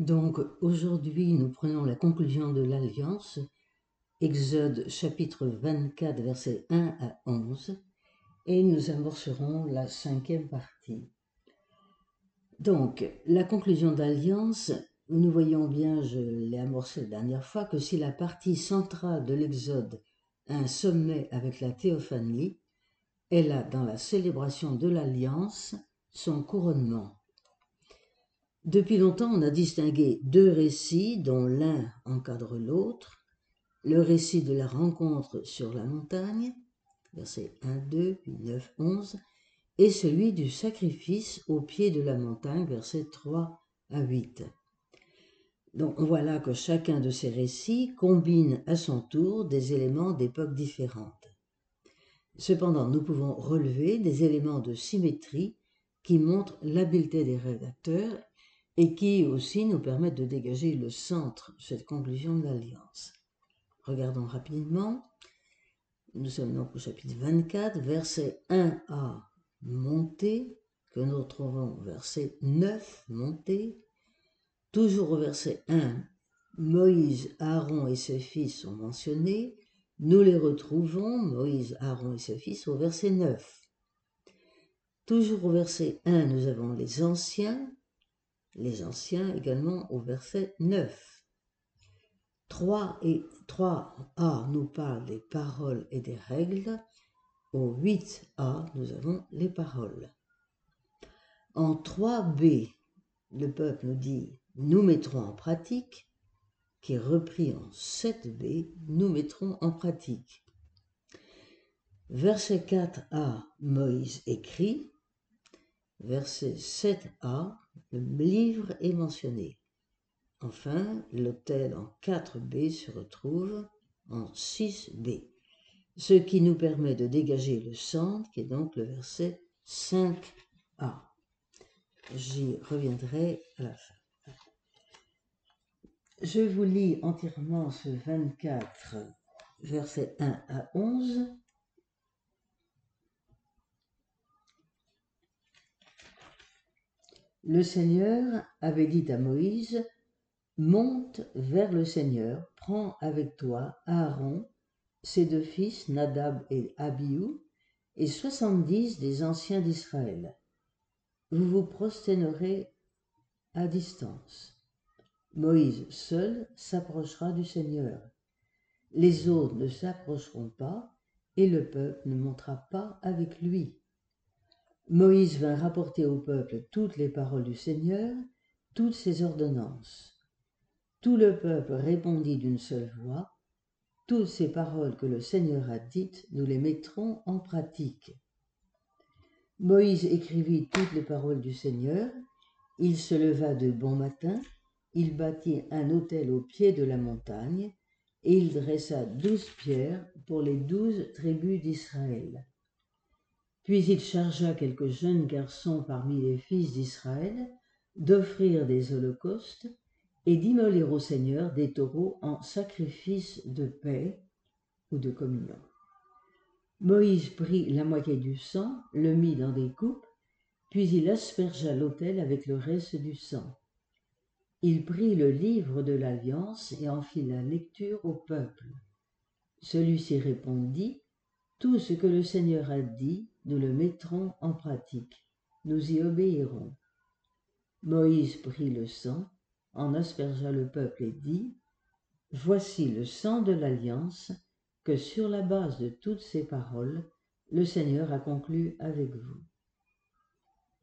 Donc aujourd'hui, nous prenons la conclusion de l'Alliance, Exode chapitre 24, versets 1 à 11, et nous amorcerons la cinquième partie. Donc, la conclusion d'Alliance, nous voyons bien, je l'ai amorcé la dernière fois, que si la partie centrale de l'Exode a un sommet avec la théophanie, elle a dans la célébration de l'Alliance son couronnement. Depuis longtemps, on a distingué deux récits dont l'un encadre l'autre. Le récit de la rencontre sur la montagne, versets 1, 2, puis 9, 11, et celui du sacrifice au pied de la montagne, versets 3 à 8. Donc on voit là que chacun de ces récits combine à son tour des éléments d'époques différentes. Cependant, nous pouvons relever des éléments de symétrie qui montrent l'habileté des rédacteurs et qui aussi nous permettent de dégager le centre cette conclusion de l'Alliance. Regardons rapidement. Nous sommes donc au chapitre 24, verset 1 à monter, que nous retrouvons au verset 9, monter. Toujours au verset 1, Moïse, Aaron et ses fils sont mentionnés. Nous les retrouvons, Moïse, Aaron et ses fils, au verset 9. Toujours au verset 1, nous avons les anciens, les anciens également au verset 9. 3 et 3a nous parlent des paroles et des règles. Au 8a, nous avons les paroles. En 3b, le peuple nous dit nous mettrons en pratique, qui est repris en 7b, nous mettrons en pratique. Verset 4a, Moïse écrit. Verset 7a, le livre est mentionné. Enfin, l'autel en 4b se retrouve en 6b, ce qui nous permet de dégager le centre, qui est donc le verset 5a. J'y reviendrai à la fin. Je vous lis entièrement ce 24, versets 1 à 11. Le Seigneur avait dit à Moïse, Monte vers le Seigneur, prends avec toi Aaron, ses deux fils, Nadab et Abihu, et soixante-dix des anciens d'Israël. Vous vous prosternerez à distance. Moïse seul s'approchera du Seigneur. Les autres ne s'approcheront pas, et le peuple ne montera pas avec lui. Moïse vint rapporter au peuple toutes les paroles du Seigneur, toutes ses ordonnances. Tout le peuple répondit d'une seule voix, Toutes ces paroles que le Seigneur a dites, nous les mettrons en pratique. Moïse écrivit toutes les paroles du Seigneur, il se leva de bon matin, il bâtit un autel au pied de la montagne, et il dressa douze pierres pour les douze tribus d'Israël. Puis il chargea quelques jeunes garçons parmi les fils d'Israël d'offrir des holocaustes et d'immoler au Seigneur des taureaux en sacrifice de paix ou de communion. Moïse prit la moitié du sang, le mit dans des coupes, puis il aspergea l'autel avec le reste du sang. Il prit le livre de l'Alliance et en fit la lecture au peuple. Celui-ci répondit, Tout ce que le Seigneur a dit, nous le mettrons en pratique. Nous y obéirons. Moïse prit le sang, en aspergea le peuple et dit, Voici le sang de l'Alliance que sur la base de toutes ces paroles, le Seigneur a conclu avec vous.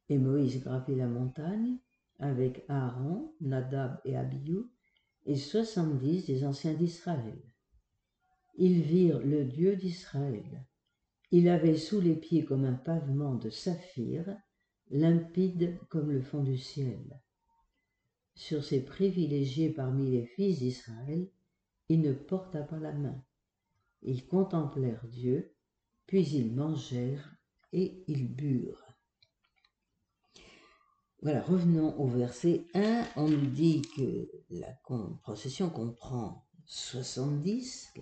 Et Moïse gravit la montagne, avec Aaron, Nadab et Abihu, et soixante-dix des anciens d'Israël. Ils virent le Dieu d'Israël. Il avait sous les pieds comme un pavement de saphir, limpide comme le fond du ciel. Sur ces privilégiés parmi les fils d'Israël, il ne porta pas la main. Ils contemplèrent Dieu, puis ils mangèrent et ils burent. Voilà, revenons au verset 1. On nous dit que la procession comprend 70,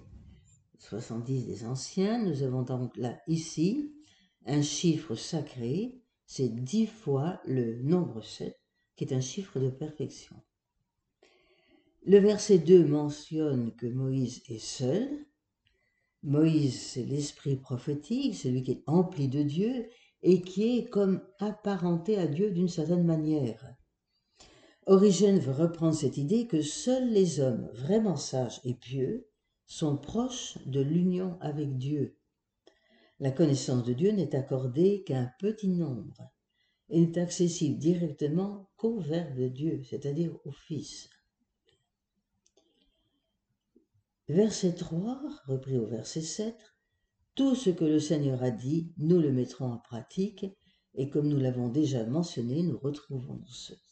70 des anciens. Nous avons donc là, ici, un chiffre sacré. C'est dix fois le nombre 7, qui est un chiffre de perfection. Le verset 2 mentionne que Moïse est seul. Moïse, c'est l'esprit prophétique, celui qui est empli de Dieu et qui est comme apparenté à Dieu d'une certaine manière. Origène veut reprendre cette idée que seuls les hommes vraiment sages et pieux sont proches de l'union avec Dieu. La connaissance de Dieu n'est accordée qu'à un petit nombre et n'est accessible directement qu'au Verbe de Dieu, c'est-à-dire au Fils. Verset 3, repris au verset 7, Tout ce que le Seigneur a dit, nous le mettrons en pratique, et comme nous l'avons déjà mentionné, nous retrouvons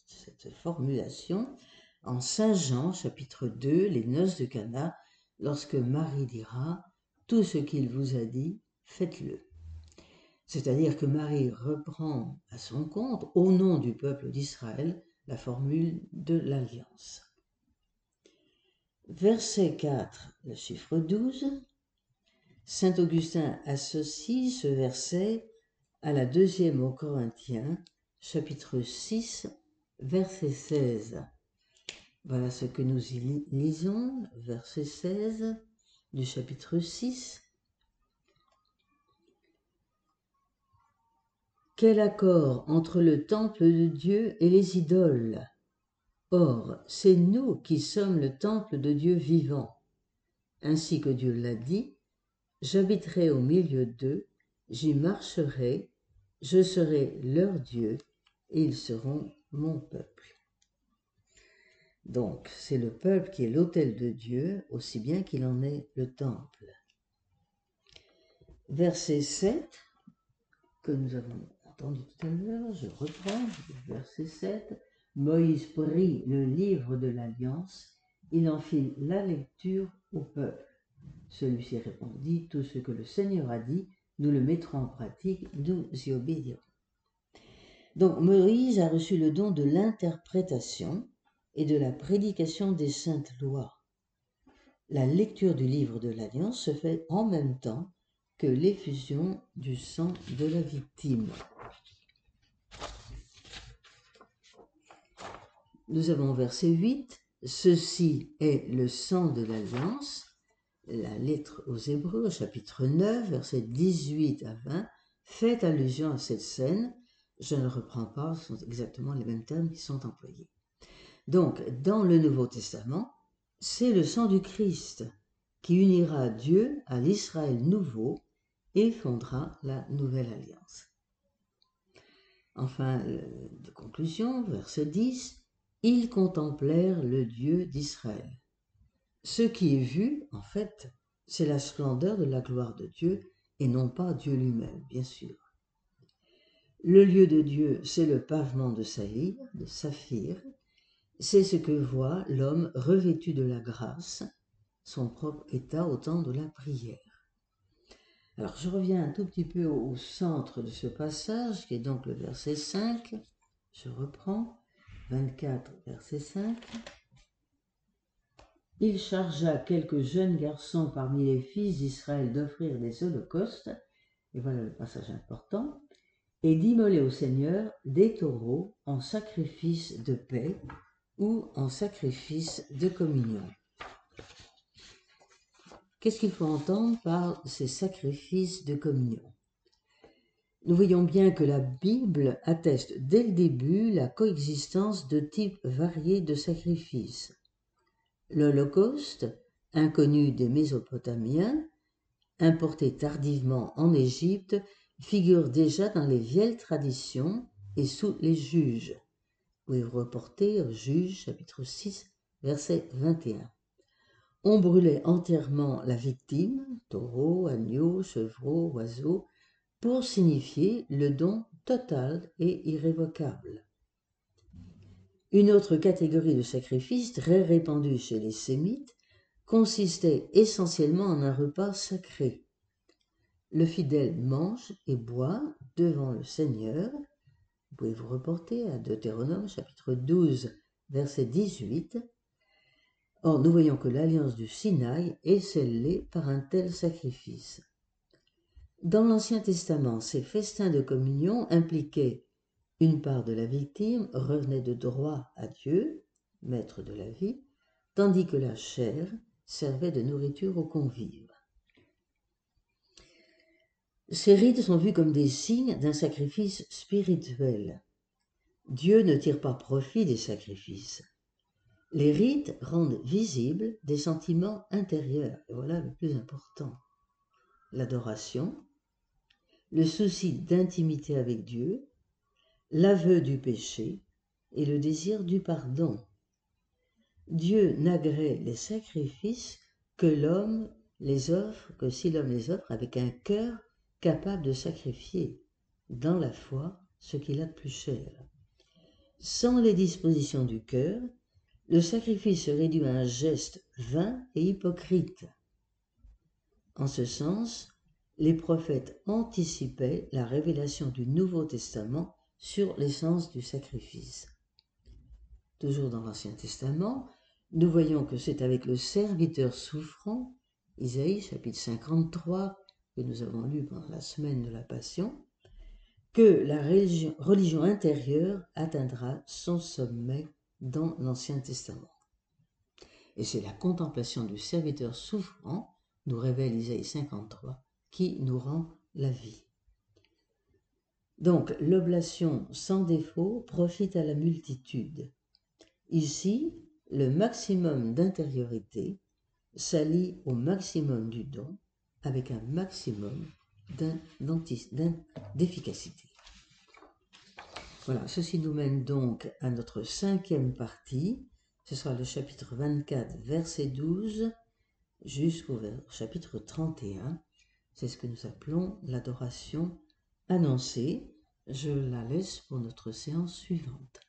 cette formulation en Saint Jean chapitre 2, les noces de Cana, lorsque Marie dira Tout ce qu'il vous a dit, faites-le. C'est-à-dire que Marie reprend à son compte, au nom du peuple d'Israël, la formule de l'alliance. Verset 4, le chiffre 12. Saint Augustin associe ce verset à la deuxième aux Corinthiens, chapitre 6, verset 16. Voilà ce que nous y lisons, verset 16 du chapitre 6. Quel accord entre le temple de Dieu et les idoles? Or, c'est nous qui sommes le temple de Dieu vivant. Ainsi que Dieu l'a dit, j'habiterai au milieu d'eux, j'y marcherai, je serai leur Dieu, et ils seront mon peuple. Donc, c'est le peuple qui est l'autel de Dieu, aussi bien qu'il en est le temple. Verset 7, que nous avons entendu tout à l'heure, je reprends, verset 7. Moïse prit le livre de l'Alliance, il en fit la lecture au peuple. Celui-ci répondit, Tout ce que le Seigneur a dit, nous le mettrons en pratique, nous y obéirons. Donc Moïse a reçu le don de l'interprétation et de la prédication des saintes lois. La lecture du livre de l'Alliance se fait en même temps que l'effusion du sang de la victime. nous avons verset 8, ceci est le sang de l'alliance, la lettre aux Hébreux, chapitre 9, versets 18 à 20, fait allusion à cette scène. Je ne reprends pas, ce sont exactement les mêmes termes qui sont employés. Donc, dans le Nouveau Testament, c'est le sang du Christ qui unira Dieu à l'Israël nouveau et fondera la nouvelle alliance. Enfin, euh, de conclusion, verset 10, ils contemplèrent le Dieu d'Israël. Ce qui est vu, en fait, c'est la splendeur de la gloire de Dieu et non pas Dieu lui-même, bien sûr. Le lieu de Dieu, c'est le pavement de saïr, de saphir, c'est ce que voit l'homme revêtu de la grâce, son propre état au temps de la prière. Alors je reviens un tout petit peu au centre de ce passage, qui est donc le verset 5. Je reprends. 24, verset 5. Il chargea quelques jeunes garçons parmi les fils d'Israël d'offrir des holocaustes, et voilà le passage important, et d'immoler au Seigneur des taureaux en sacrifice de paix ou en sacrifice de communion. Qu'est-ce qu'il faut entendre par ces sacrifices de communion? Nous voyons bien que la Bible atteste dès le début la coexistence de types variés de sacrifices. L'Holocauste, inconnu des Mésopotamiens, importé tardivement en Égypte, figure déjà dans les vieilles traditions et sous les juges. Pouvez reporter Juges chapitre 6 verset 21. On brûlait entièrement la victime, taureau, agneau, chevreau, oiseau, pour signifier le don total et irrévocable. Une autre catégorie de sacrifices très répandue chez les Sémites consistait essentiellement en un repas sacré. Le fidèle mange et boit devant le Seigneur. Vous pouvez vous reporter à Deutéronome chapitre 12 verset 18. Or, nous voyons que l'alliance du Sinaï est scellée par un tel sacrifice. Dans l'Ancien Testament, ces festins de communion impliquaient une part de la victime revenait de droit à Dieu, maître de la vie, tandis que la chair servait de nourriture aux convives. Ces rites sont vus comme des signes d'un sacrifice spirituel. Dieu ne tire pas profit des sacrifices. Les rites rendent visibles des sentiments intérieurs, et voilà le plus important. L'adoration, le souci d'intimité avec Dieu, l'aveu du péché et le désir du pardon. Dieu n'agrée les sacrifices que l'homme les offre, que si l'homme les offre avec un cœur capable de sacrifier dans la foi ce qu'il a de plus cher. Sans les dispositions du cœur, le sacrifice se réduit à un geste vain et hypocrite. En ce sens, les prophètes anticipaient la révélation du Nouveau Testament sur l'essence du sacrifice. Toujours dans l'Ancien Testament, nous voyons que c'est avec le serviteur souffrant, Isaïe chapitre 53, que nous avons lu pendant la semaine de la Passion, que la religion, intérieure atteindra son sommet dans l'Ancien Testament. Et c'est la contemplation du serviteur souffrant, nous révèle Isaïe 53, qui nous rend la vie. Donc l'oblation sans défaut profite à la multitude. Ici, le maximum d'intériorité s'allie au maximum du don avec un maximum d'efficacité. Voilà, ceci nous mène donc à notre cinquième partie. Ce sera le chapitre 24, verset 12, jusqu'au chapitre 31. C'est ce que nous appelons l'adoration annoncée. Je la laisse pour notre séance suivante.